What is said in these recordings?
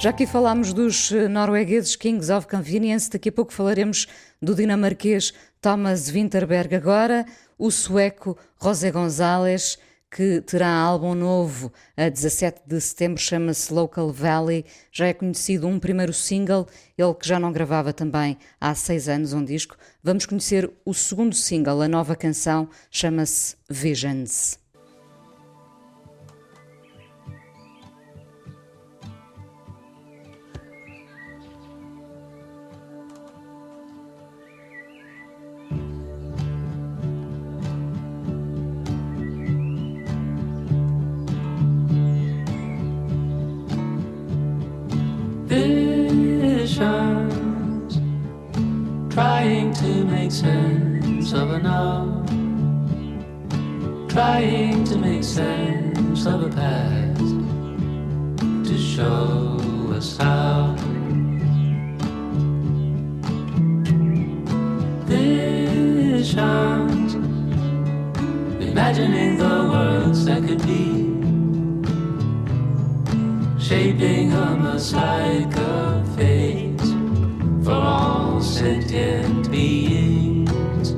Já aqui falámos dos eh, noruegueses Kings of Convenience, daqui a pouco falaremos do dinamarquês Thomas Winterberg. Agora, o sueco José González, que terá álbum novo a 17 de setembro, chama-se Local Valley. Já é conhecido um primeiro single, ele que já não gravava também há seis anos um disco. Vamos conhecer o segundo single, a nova canção, chama-se Visions. Trying to make sense of a now, trying to make sense of a past to show us how. Visions, imagining the worlds that could be shaping a mosaic of face for all sentient beings.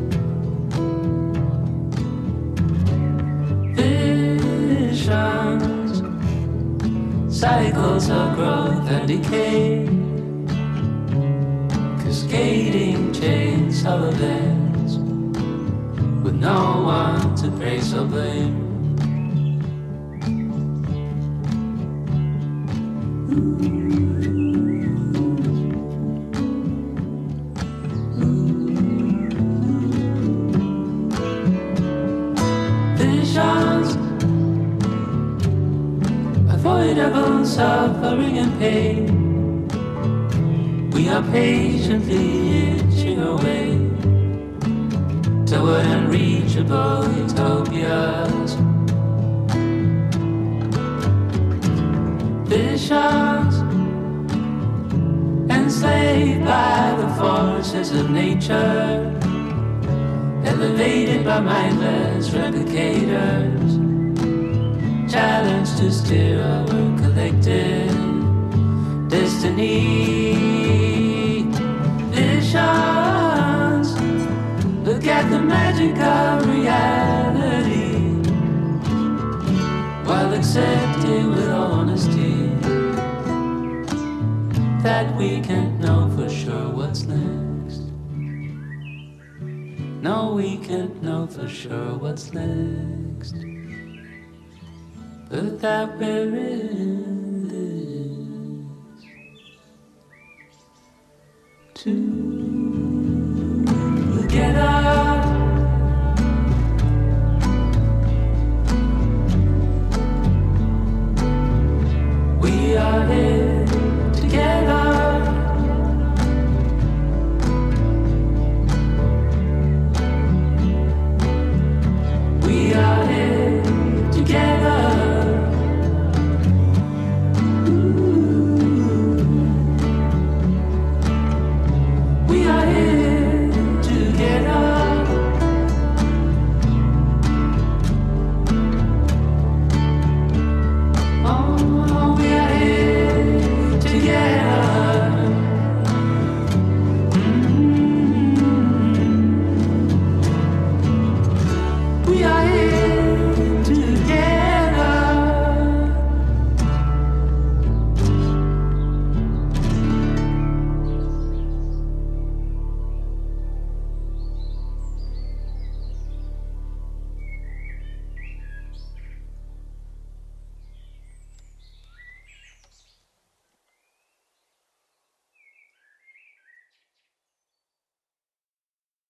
Visions, cycles of growth and decay, cascading chains of events with no one to praise or blame. Avoidable suffering and pain. We are patiently itching away Visions enslaved by the forces of nature, elevated by mindless replicators, challenged to steer our collective destiny. Visions, look at the magic of reality while accepting with honesty that we can't know for sure what's next. No, we can't know for sure what's next. But that we're in this too.